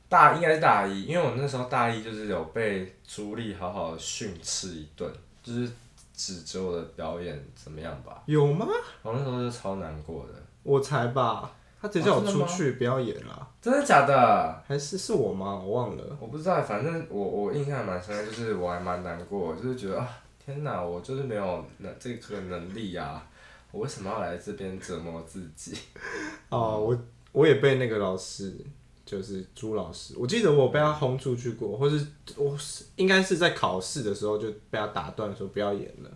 大应该是大一，因为我那时候大一就是有被朱莉好好训斥一顿，就是指责我的表演怎么样吧，有吗？我那时候就超难过的，我才吧，他直接叫我出去不要演了，真的假的？还是是我吗？我忘了。我不知道，反正我我印象蛮深的，就是我还蛮难过，就是觉得啊，天哪，我就是没有能这个能力啊，我为什么要来这边折磨自己？哦，我我也被那个老师，就是朱老师，我记得我被他轰出去过，或是我是应该是在考试的时候就被他打断说不要演了，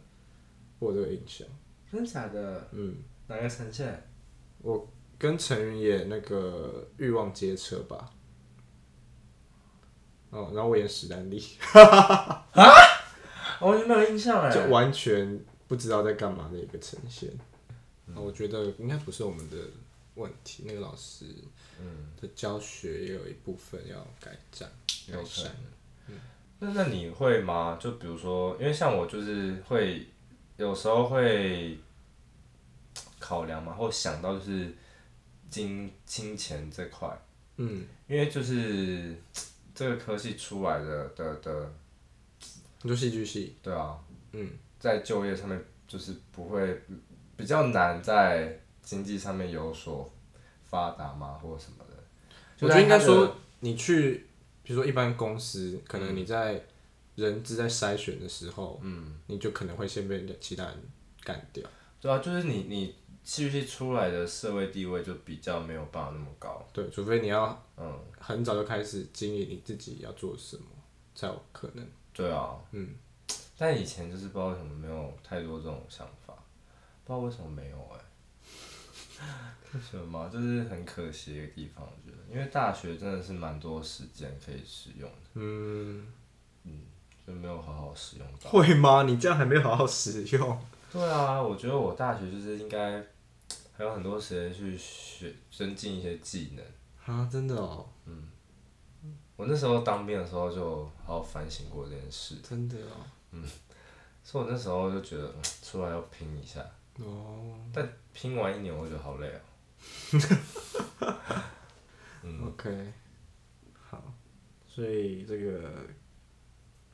我有这个印象。真的假的？嗯，哪个呈现？我跟陈云演那个《欲望街车》吧。哦，然后我演史丹利，啊我完全没有印象 哎，就完全不知道在干嘛的一个呈现。啊我觉得应该不是我们的问题，那个老师的教学也有一部分要改善、改善。那那你会吗？就比如说，因为像我就是会有时候会，考量嘛，或想到就是金金钱这块，嗯，因为就是这个科系出来的的的，就戏剧系，对啊，嗯，在就业上面就是不会比较难在经济上面有所发达吗，或者什么的。我觉得应该说你去，比如说一般公司，可能你在人资在筛选的时候，嗯，你就可能会先被其他人干掉。对啊，就是你你是不是出来的社会地位就比较没有办法那么高。对，除非你要嗯很早就开始经营你自己要做什么，才有可能。对啊，嗯，但以前就是不知道为什么没有太多这种想法，不知道为什么没有哎、欸，为什么吗？就是很可惜的地方，我觉得，因为大学真的是蛮多时间可以使用的，嗯嗯，就没有好好使用到。会吗？你这样还没有好好使用？对啊，我觉得我大学就是应该还有很多时间去学增进一些技能。啊，真的哦。嗯。我那时候当兵的时候就好好反省过这件事。真的哦。嗯。所以我那时候就觉得，出来要拼一下。哦。但拼完一年，我就觉得好累啊。嗯。OK。好。所以这个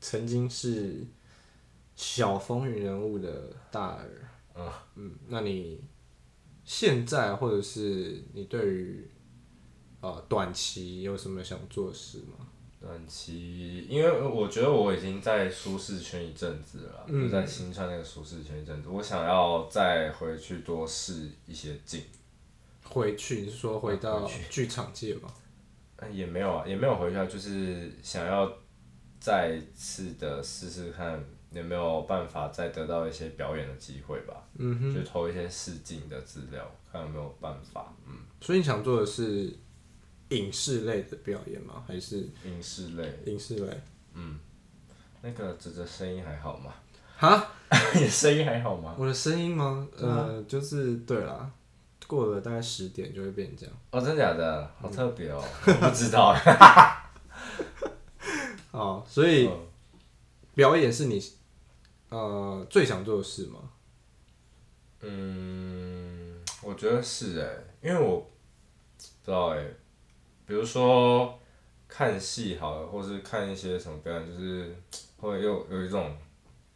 曾经是。小风云人物的大耳，嗯，嗯，那你现在或者是你对于呃短期有什么想做的事吗？短期，因为我觉得我已经在舒适圈一阵子了，嗯、就在新川那个舒适圈一阵子，我想要再回去多试一些镜。回去？你是说回到剧场界吗？嗯，也没有啊，也没有回去啊，就是想要再次的试试看。有没有办法再得到一些表演的机会吧？嗯哼，就投一些试镜的资料，看有没有办法。嗯，所以你想做的是影视类的表演吗？还是影视类？影视类。嗯，那个哲哲声音还好吗？哈？你的声音还好吗？我的声音吗？呃，就是对啦，过了大概十点就会变这样。哦，真的假的？好特别哦，不知道。哦，所以表演是你。呃，最想做的事吗？嗯，我觉得是哎，因为我不知道哎，比如说看戏好了，或是看一些什么表演，就是会有有一种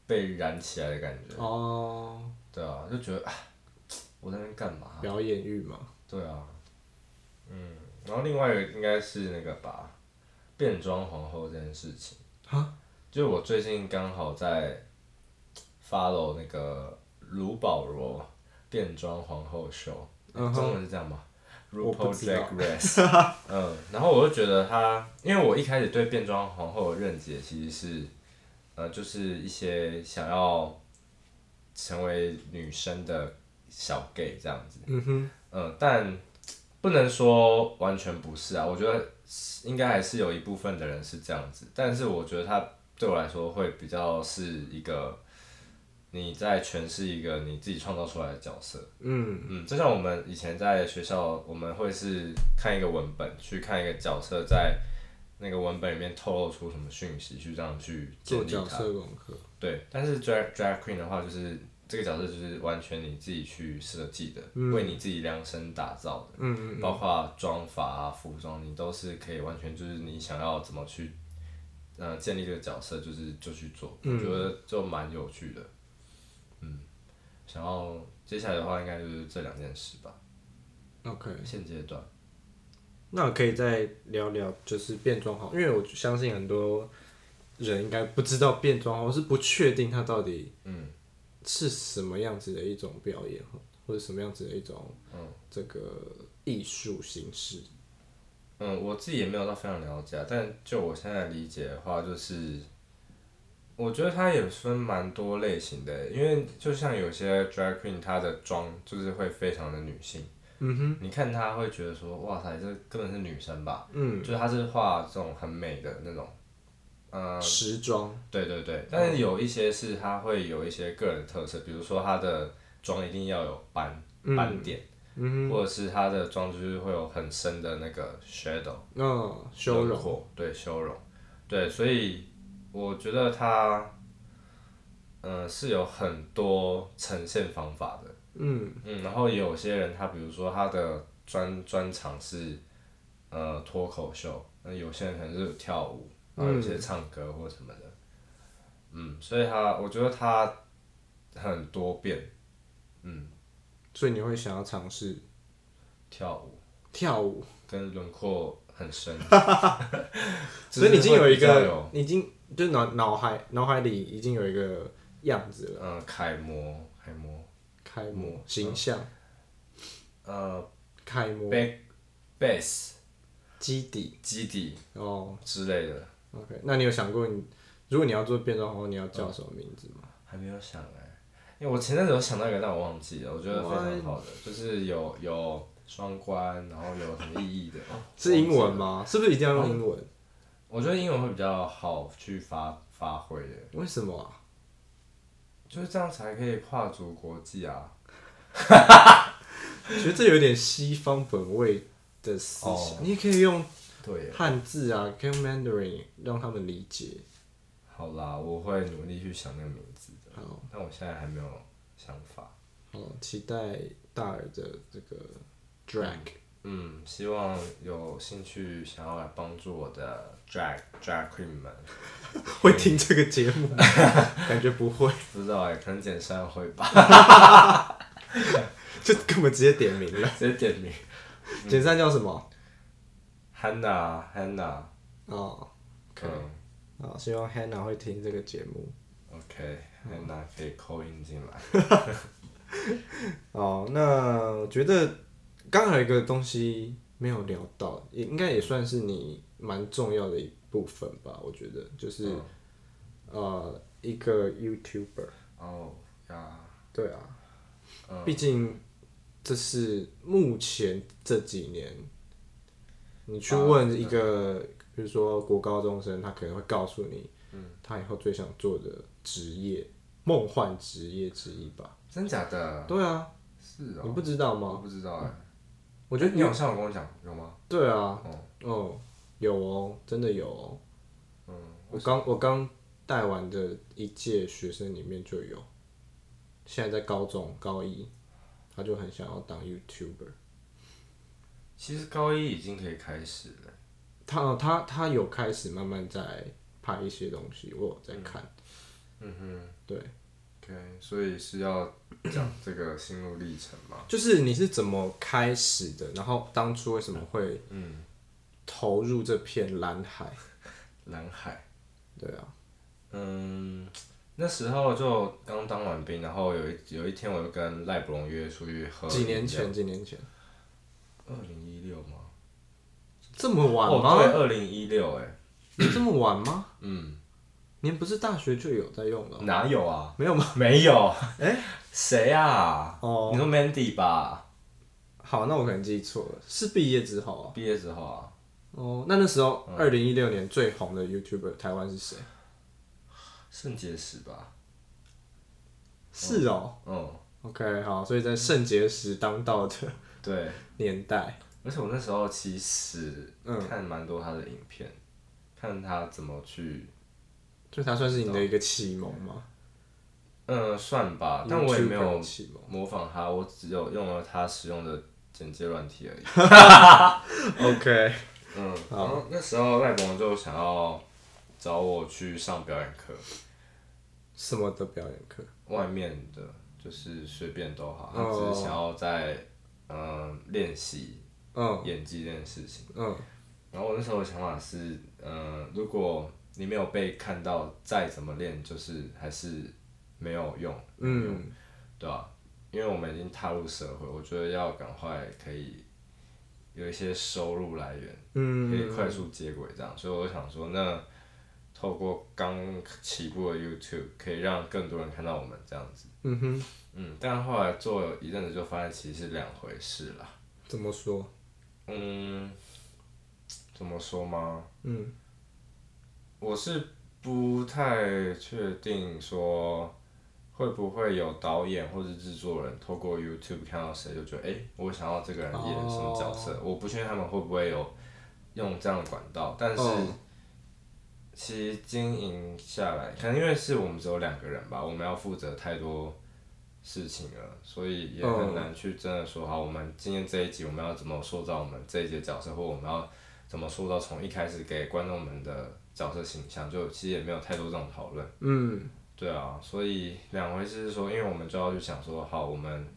被燃起来的感觉。哦。对啊，就觉得啊，我在那边干嘛？表演欲嘛。对啊。嗯，然后另外一个应该是那个吧，变装皇后这件事情。哈？就我最近刚好在。follow 那个卢保罗变装皇后秀，中文是这样吗？RuPaul Drag Race。嗯，然后我就觉得他，因为我一开始对变装皇后的认知其实是，呃，就是一些想要成为女生的小 gay 这样子。嗯哼。嗯，但不能说完全不是啊，我觉得应该还是有一部分的人是这样子，但是我觉得他对我来说会比较是一个。你在诠释一个你自己创造出来的角色，嗯。嗯，就像我们以前在学校，我们会是看一个文本，去看一个角色在那个文本里面透露出什么讯息，去这样去做角色功课。对，但是 drag drag queen 的话，就是这个角色就是完全你自己去设计的，嗯、为你自己量身打造的，嗯嗯，包括妆法啊、服装，你都是可以完全就是你想要怎么去，呃，建立这个角色，就是就去做，嗯、我觉得就蛮有趣的。嗯，想要接下来的话，应该就是这两件事吧。OK，现阶段，那可以再聊聊，就是变装皇后，因为我相信很多人应该不知道变装皇后，是不确定它到底嗯是什么样子的一种表演，或者什么样子的一种嗯这个艺术形式。嗯，我自己也没有到非常了解，但就我现在理解的话，就是。我觉得它也分蛮多类型的，因为就像有些 drag queen，她的妆就是会非常的女性。嗯哼。你看她会觉得说，哇塞，这根本是女生吧？嗯。就是她是画这种很美的那种，呃。时装。对对对，但是有一些是她会有一些个人特色，比如说她的妆一定要有斑斑点，嗯哼。或者是她的妆就是会有很深的那个 shadow。嗯。修容。对，修容。对，所以。我觉得它，嗯、呃，是有很多呈现方法的，嗯。嗯，然后也有些人他比如说他的专专长是呃脱口秀，那有些人可能是跳舞，然后有些唱歌或什么的，嗯，所以他我觉得他很多变，嗯，所以你会想要尝试跳舞，跳舞。跟轮廓很深，所以你已经有一个，已经就脑脑海脑海里已经有一个样子了，嗯，楷模，楷模。楷模形象，呃，楷模，base，基底，基底哦之类的。OK，那你有想过你如果你要做变装皇后，你要叫什么名字吗？还没有想哎，因为我前阵子有想到一个，但我忘记了。我觉得非常好的，就是有有双关，然后有什么意义的。是英文吗？是不是一定要用英文？我觉得英文会比较好去发发挥的。为什么啊？就是这样才可以跨足国际啊！觉得这有点西方本位的思想。Oh, 你也可以用汉字啊，可以用 Mandarin 让他们理解。好啦，我会努力去想那个名字的。好，但我现在还没有想法。好，期待大耳的这个 drag。嗯，希望有兴趣想要来帮助我的 drag drag queen 们 会听这个节目，感觉不会，不知道哎，可能简善会吧，就根本直接点名了，直接点名。简善叫什么？Hannah Hannah。哦，OK，啊，希望 Hannah 会听这个节目。OK，Hannah 可以 call in 进来。哦，那我觉得。刚好有一个东西没有聊到，也应该也算是你蛮重要的一部分吧。我觉得就是，嗯、呃，一个 YouTuber。哦呀。对啊。毕、嗯、竟这是目前这几年，你去问一个，啊、比如说国高中生，他可能会告诉你，嗯，他以后最想做的职业，梦幻职业之一吧。真假的？对啊。是啊、哦。你不知道吗？我不知道哎、欸。我觉得你好像有跟我讲，有吗？对啊，哦，有哦，真的有哦。嗯，我刚我刚带完的一届学生里面就有，现在在高中高一，他就很想要当 YouTuber。其实高一已经可以开始了。他他他有开始慢慢在拍一些东西，我有在看。嗯哼，对。OK，所以是要讲这个心路历程嘛？就是你是怎么开始的？然后当初为什么会嗯投入这片蓝海？蓝海，对啊，嗯，那时候就刚当完兵，然后有一有一天我就跟赖伯龙约出去喝。几年前？几年前？二零一六吗？这么晚吗？哦、对，二零一六，哎，有这么晚吗？嗯。您不是大学就有在用的？哪有啊？没有吗？没有。哎、欸，谁啊？哦，你说 Mandy 吧？好，那我可能记错了，是毕业之后啊。毕业之后啊。哦，那那时候二零一六年最红的 YouTuber 台湾是谁？圣结石吧。是哦。嗯。OK，好，所以在圣结石当道的对年代，而且我那时候其实看蛮多他的影片，嗯、看他怎么去。就他算是你的一个启蒙吗？嗯，算吧，但我也没有模仿他，我只有用了他使用的剪接软体而已。OK，嗯，然后那时候赖博就想要找我去上表演课。什么的表演课？外面的，就是随便都好，他只是想要在嗯练习嗯演技这件事情。嗯，然后我那时候的想法是，嗯，如果你没有被看到，再怎么练，就是还是没有用。嗯，对吧、啊？因为我们已经踏入社会，我觉得要赶快可以有一些收入来源，嗯，可以快速接轨这样。所以我想说，那透过刚起步的 YouTube，可以让更多人看到我们这样子。嗯哼，嗯，但后来做了一阵子，就发现其实是两回事啦。怎么说？嗯，怎么说吗？嗯。我是不太确定说会不会有导演或者制作人透过 YouTube 看到谁就觉得哎、欸，我想要这个人演什么角色。Oh. 我不确定他们会不会有用这样的管道，但是其实经营下来，可能因为是我们只有两个人吧，我们要负责太多事情了，所以也很难去真的说好，我们今天这一集我们要怎么塑造我们这一集角色，或我们要怎么塑造从一开始给观众们的角色形象，就其实也没有太多这种讨论。嗯，对啊，所以两回事是说，因为我们就要去想说，好，我们，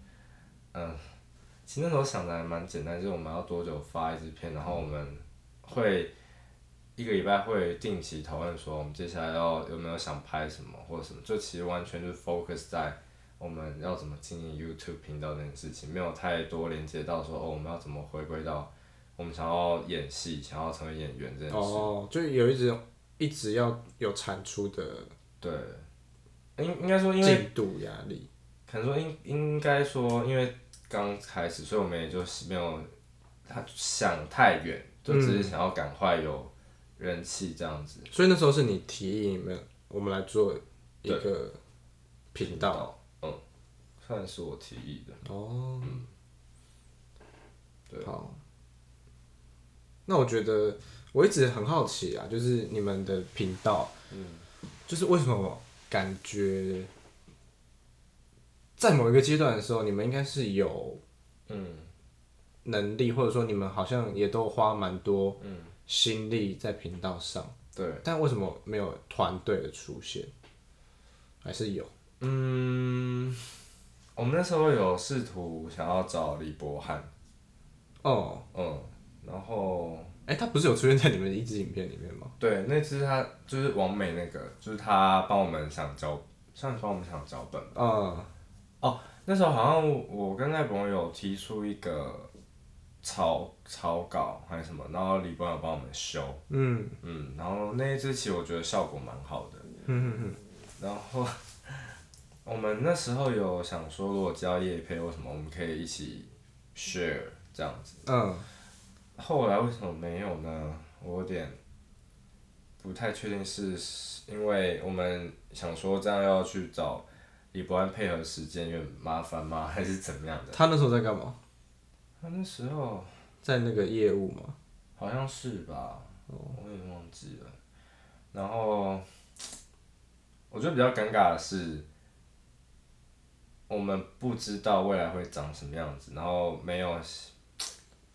嗯，其实那时候想的还蛮简单，就是我们要多久发一支片，然后我们会一个礼拜会定期讨论说，我们接下来要有没有想拍什么或者什么，就其实完全就是 focus 在。我们要怎么经营 YouTube 频道这件事情，没有太多连接到说哦，我们要怎么回归到我们想要演戏、想要成为演员这件事。哦，就有一直一直要有产出的。对，应应该说因为进度压力，可能说应应该说因为刚开始，所以我们也就是没有他想太远，就只是想要赶快有人气这样子。嗯。所以那时候是你提议你们我们来做一个频道。嗯算是我提议的哦，嗯，对，好。那我觉得我一直很好奇啊，就是你们的频道，嗯，就是为什么感觉在某一个阶段的时候，你们应该是有嗯能力，或者说你们好像也都花蛮多嗯心力在频道上，对，但为什么没有团队的出现？还是有？嗯。我们那时候有试图想要找李博翰，哦，嗯，然后，哎、欸，他不是有出现在你们一支影片里面吗？对，那支他就是王美那个，就是他帮我们想脚，算是帮我们想脚本吧。嗯，哦，那时候好像我跟那朋友有提出一个草草稿还是什么，然后李博有帮我们修，嗯嗯，然后那一支其实我觉得效果蛮好的，嗯嗯嗯，然后。我们那时候有想说，如果交业配或什么，我们可以一起 share 这样子。嗯。后来为什么没有呢？我有点不太确定，是因为我们想说这样要去找李博安配合时间有点麻烦吗？还是怎么样的？他那时候在干嘛？他那时候在那个业务吗？好像是吧。哦。我也忘记了。然后我觉得比较尴尬的是。我们不知道未来会长什么样子，然后没有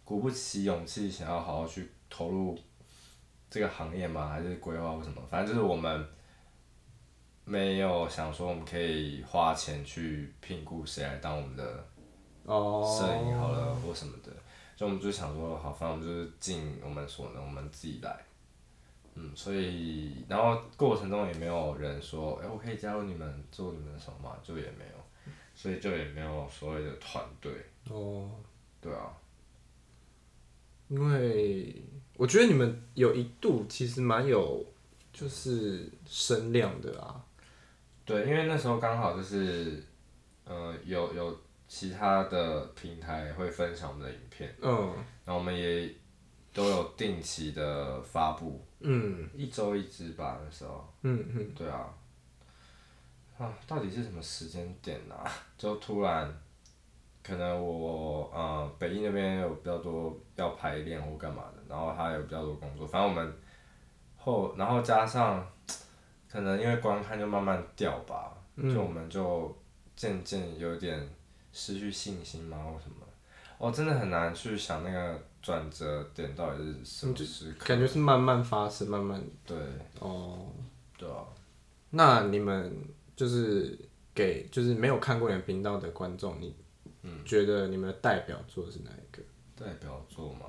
鼓不起勇气想要好好去投入这个行业吗？还是规划或什么？反正就是我们没有想说我们可以花钱去聘雇谁来当我们的摄影好了或什么的，所以我们就想说好，反正我们就是尽我们所能，我们自己来。嗯，所以然后过程中也没有人说，哎，我可以加入你们做你们的什么吗？就也没有。所以就也没有所谓的团队。哦。对啊。因为我觉得你们有一度其实蛮有，就是声量的啊。对，因为那时候刚好就是，呃，有有其他的平台会分享我们的影片。嗯。然后我们也都有定期的发布。嗯。一周一支吧，那时候。嗯嗯。对啊。啊，到底是什么时间点啊？就突然，可能我呃北艺那边有比较多要排练或干嘛的，然后他有比较多工作，反正我们后然后加上，可能因为观看就慢慢掉吧，嗯、就我们就渐渐有点失去信心嘛或什么，哦，真的很难去想那个转折点到底是什么时刻，感觉是慢慢发生，慢慢对哦，对啊，那你们。就是给就是没有看过你们频道的观众，你觉得你们的代表作是哪一个？代表作吗？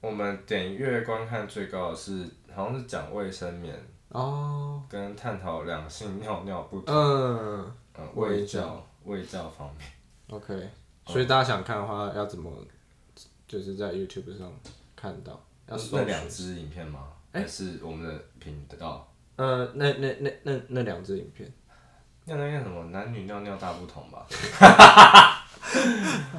我们点阅观看最高的是好像是讲卫生棉哦，跟探讨两性尿尿不同，嗯嗯，卫教卫教方面。OK，所以大家想看的话，要怎么就是在 YouTube 上看到？要那两支影片吗？还是我们的频道？呃，那那那那那两支影片，尿尿什么？男女尿尿大不同吧。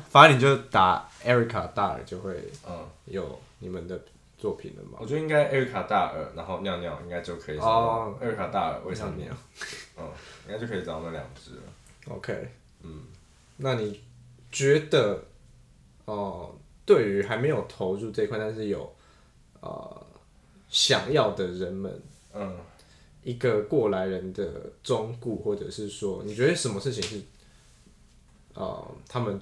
反正你就打 Erica 大耳就会，嗯，有你们的作品了嘛。我觉得应该 Erica 大耳，然后尿尿应该就可以。哦，Erica 大耳为什么？嗯，应该就可以找到那两只了。OK，嗯，那你觉得，哦、呃，对于还没有投入这块，但是有呃想要的人们，嗯。一个过来人的忠固，或者是说，你觉得什么事情是，呃，他们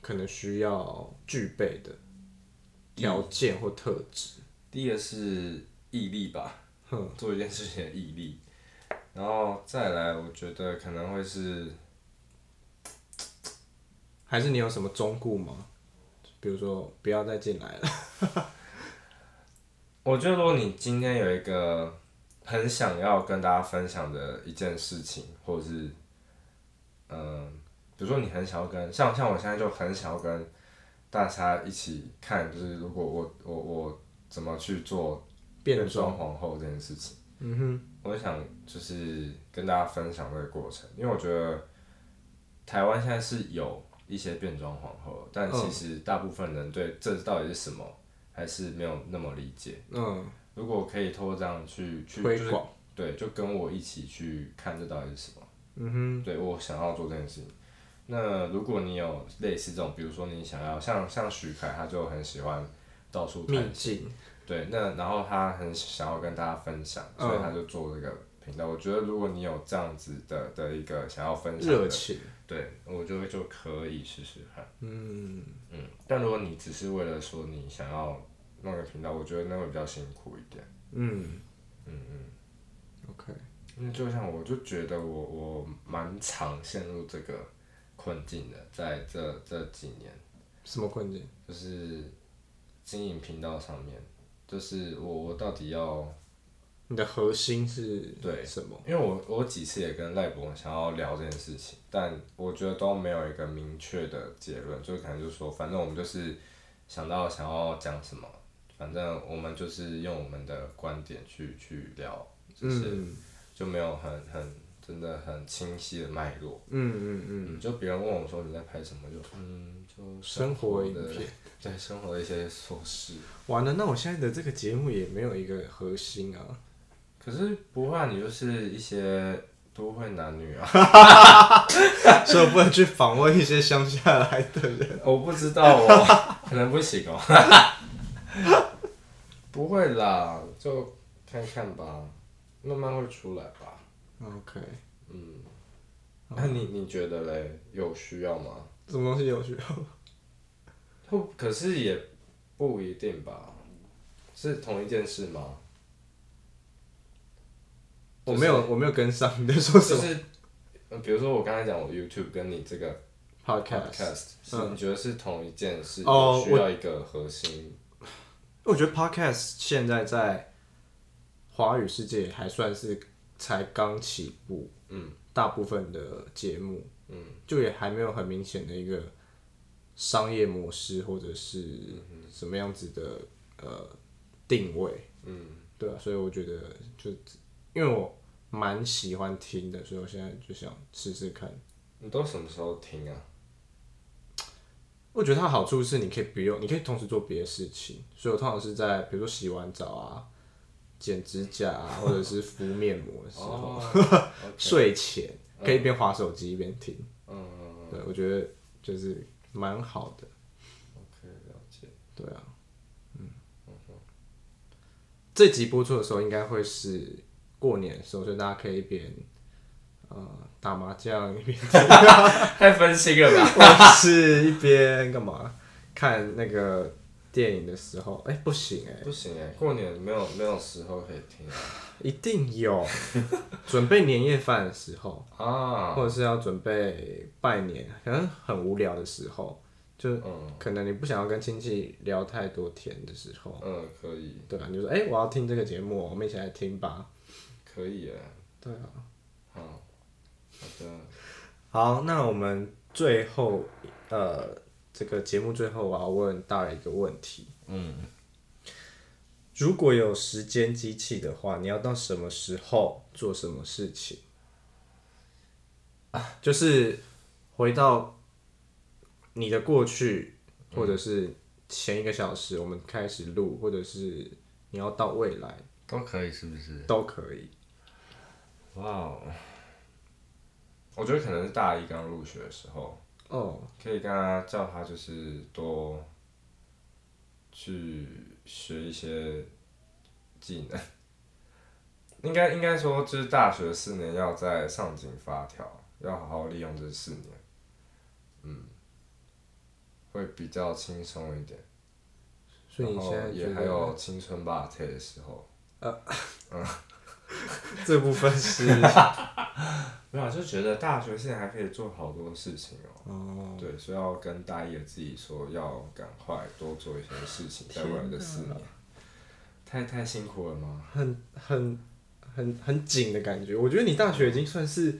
可能需要具备的条件或特质？第一个是毅力吧，哼，做一件事情的毅力，然后再来，我觉得可能会是，还是你有什么忠固吗？比如说，不要再进来了。我觉得，如果你今天有一个很想要跟大家分享的一件事情，或者是，嗯，比如说你很想要跟像像我现在就很想要跟大家一起看，就是如果我我我怎么去做变装皇后这件事情，嗯哼，我想就是跟大家分享这个过程，因为我觉得台湾现在是有一些变装皇后，但其实大部分人对这到底是什么？还是没有那么理解。嗯，如果可以透过这样去去推广，就是，对，就跟我一起去看这到底是什么。嗯哼，对我想要做这件事情。那如果你有类似这种，比如说你想要像像许凯，他就很喜欢到处探险。对，那然后他很想要跟大家分享，所以他就做这个频道。嗯、我觉得如果你有这样子的的一个想要分享的热情，对我觉得就可以试试看。嗯嗯，但如果你只是为了说你想要。弄个频道，我觉得那会比较辛苦一点。嗯嗯嗯，OK。嗯，就像我就觉得我我蛮常陷入这个困境的，在这这几年。什么困境？就是经营频道上面，就是我我到底要？你的核心是？对什么？因为我我几次也跟赖博想要聊这件事情，但我觉得都没有一个明确的结论，就可能就是说，反正我们就是想到想要讲什么。反正我们就是用我们的观点去去聊，就是就没有很很真的很清晰的脉络。嗯嗯嗯。就别人问我说你在拍什么，就嗯就生活的影片，对生活的一些琐事。完了，那我现在的这个节目也没有一个核心啊。可是不怕你就是一些都会男女啊，所以我不能去访问一些乡下来的人。我不知道哦，可能不行哦。不会啦，就看看吧，慢慢会出来吧。OK，嗯，那你你觉得嘞？有需要吗？什么东西有需要？不，可是也不一定吧。是同一件事吗？我没有，我没有跟上 你在说什么。就是，比如说我刚才讲我 YouTube 跟你这个 Podcast，是你觉得是同一件事？哦，需要一个核心。我觉得 Podcast 现在在华语世界还算是才刚起步，嗯，大部分的节目，嗯，就也还没有很明显的一个商业模式或者是什么样子的呃定位，嗯，对啊，所以我觉得就因为我蛮喜欢听的，所以我现在就想试试看。你都什么时候听啊？我觉得它的好处是，你可以不用，你可以同时做别的事情。所以我通常是在，比如说洗完澡啊、剪指甲啊，或者是敷面膜的时候，oh. 睡前可以一边滑手机一边听。嗯，对，我觉得就是蛮好的。OK，了解。对啊，嗯。这集播出的时候应该会是过年的时候，所以大家可以一边。呃，打麻将一边 太分心了吧？或是一边干嘛？看那个电影的时候，哎、欸，不行哎、欸，不行哎、欸，过年没有没有时候可以听啊，一定有，准备年夜饭的时候啊，或者是要准备拜年，可能很无聊的时候，就可能你不想要跟亲戚聊太多天的时候，嗯，可以，对啊，你就说哎、欸，我要听这个节目，我们一起来听吧，可以啊，对啊，好。好的，好，那我们最后，呃，这个节目最后我要问大家一个问题，嗯，如果有时间机器的话，你要到什么时候做什么事情？啊，就是回到你的过去，或者是前一个小时我们开始录，或者是你要到未来都可以，是不是？都可以。哇哦。我觉得可能是大一刚入学的时候，哦，oh. 可以跟他叫他就是多去学一些技能，应该应该说，就是大学四年要在上紧发条，要好好利用这四年，嗯，会比较轻松一点。所以你现在也还有青春吧退的时候。呃，嗯，这部分是，没有，就觉得大学现在还可以做好多事情哦。哦。对，所以要跟大一的自己说，要赶快多做一些事情，在未来的四年。太太辛苦了吗？很很很很紧的感觉。我觉得你大学已经算是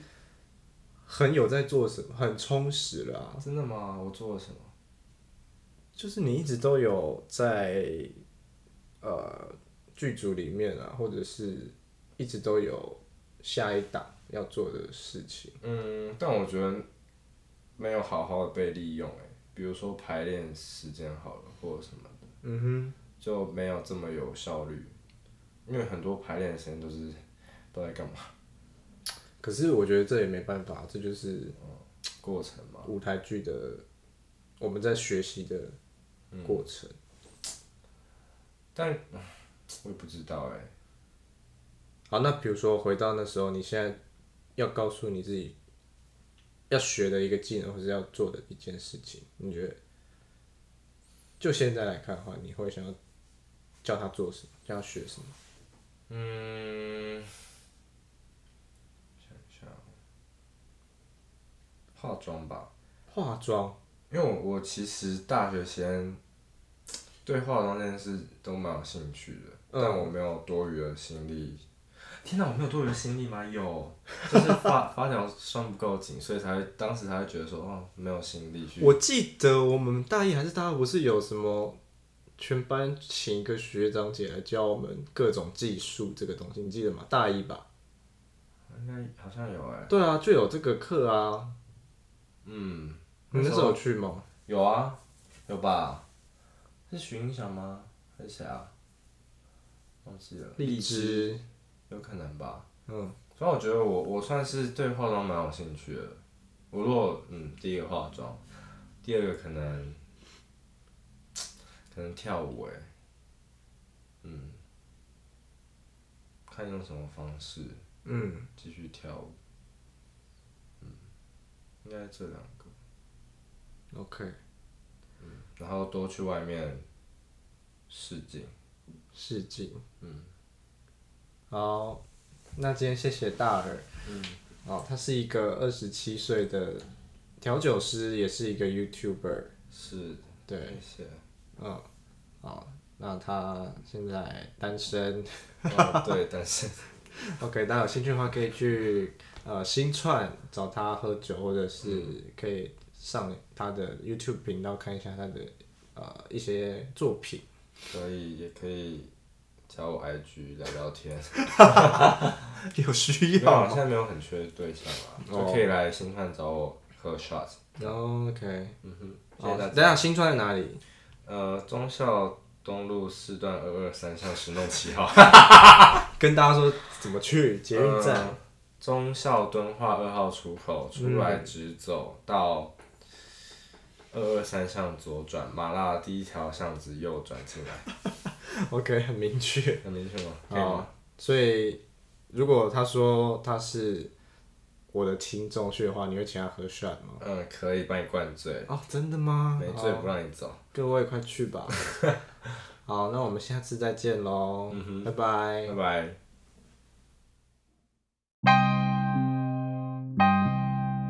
很有在做什么，很充实了啊。真的吗？我做了什么？就是你一直都有在呃剧组里面啊，或者是一直都有下一档要做的事情。嗯，但我觉得没有好好的被利用哎，比如说排练时间好了，或者什么的。嗯哼。就没有这么有效率，因为很多排练的时间都是都在干嘛？可是我觉得这也没办法，这就是过程嘛。舞台剧的我们在学习的过程。嗯、但我也不知道哎。好，那比如说回到那时候，你现在要告诉你自己要学的一个技能，或是要做的一件事情，你觉得？就现在来看的话，你会想要？叫他做什么？叫他学什么？嗯，想一下，化妆吧。化妆，因为我我其实大学前对化妆这件事都蛮有兴趣的，嗯、但我没有多余的心力。天哪，我没有多余的心力吗？有，就是发 发条拴不够紧，所以才会当时才会觉得说，哦，没有心力去。我记得我们大一还是大二，不是有什么？全班请一个学长姐来教我们各种技术这个东西，你记得吗？大一吧？应该好像有哎、欸。对啊，就有这个课啊。嗯。你那时候有去吗？有啊，有吧？是徐英祥吗？还是谁啊？忘记了。荔枝。有可能吧。嗯。所以我觉得我我算是对化妆蛮有兴趣的。我如果嗯，第一个化妆，第二个可能。可能跳舞哎，嗯，看用什么方式，嗯，继续跳舞，嗯，应该这两个，OK，嗯，然后多去外面试镜，试镜，嗯，好，那今天谢谢大耳，嗯，哦，他是一个二十七岁的调酒师，也是一个 YouTuber，是，对，谢谢。嗯，好，那他现在单身，哦、对，单身。OK，大家有兴趣的话可以去呃新串找他喝酒，或者是可以上他的 YouTube 频道看一下他的呃一些作品。可以，也可以加我 IG 聊聊天。有需要？现在没有很缺对象啊，就可以来新川找我喝 shot。OK，嗯哼。谢好，等下新川在哪里？呃，忠孝东路四段二二三巷十弄七号，跟大家说怎么去捷运站。呃、忠孝敦化二号出口出来直走到二二三巷左转，麻辣第一条巷子右转进来。OK，很明确，很明确吗？好，所以如果他说他是。我的听众去的话，你会请他喝 shot 吗？嗯，可以帮你灌醉。哦，真的吗？没醉不让你走。各位快去吧。好，那我们下次再见喽。嗯哼，拜拜。拜拜。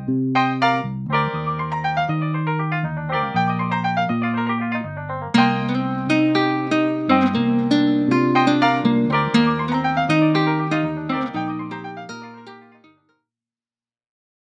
拜拜。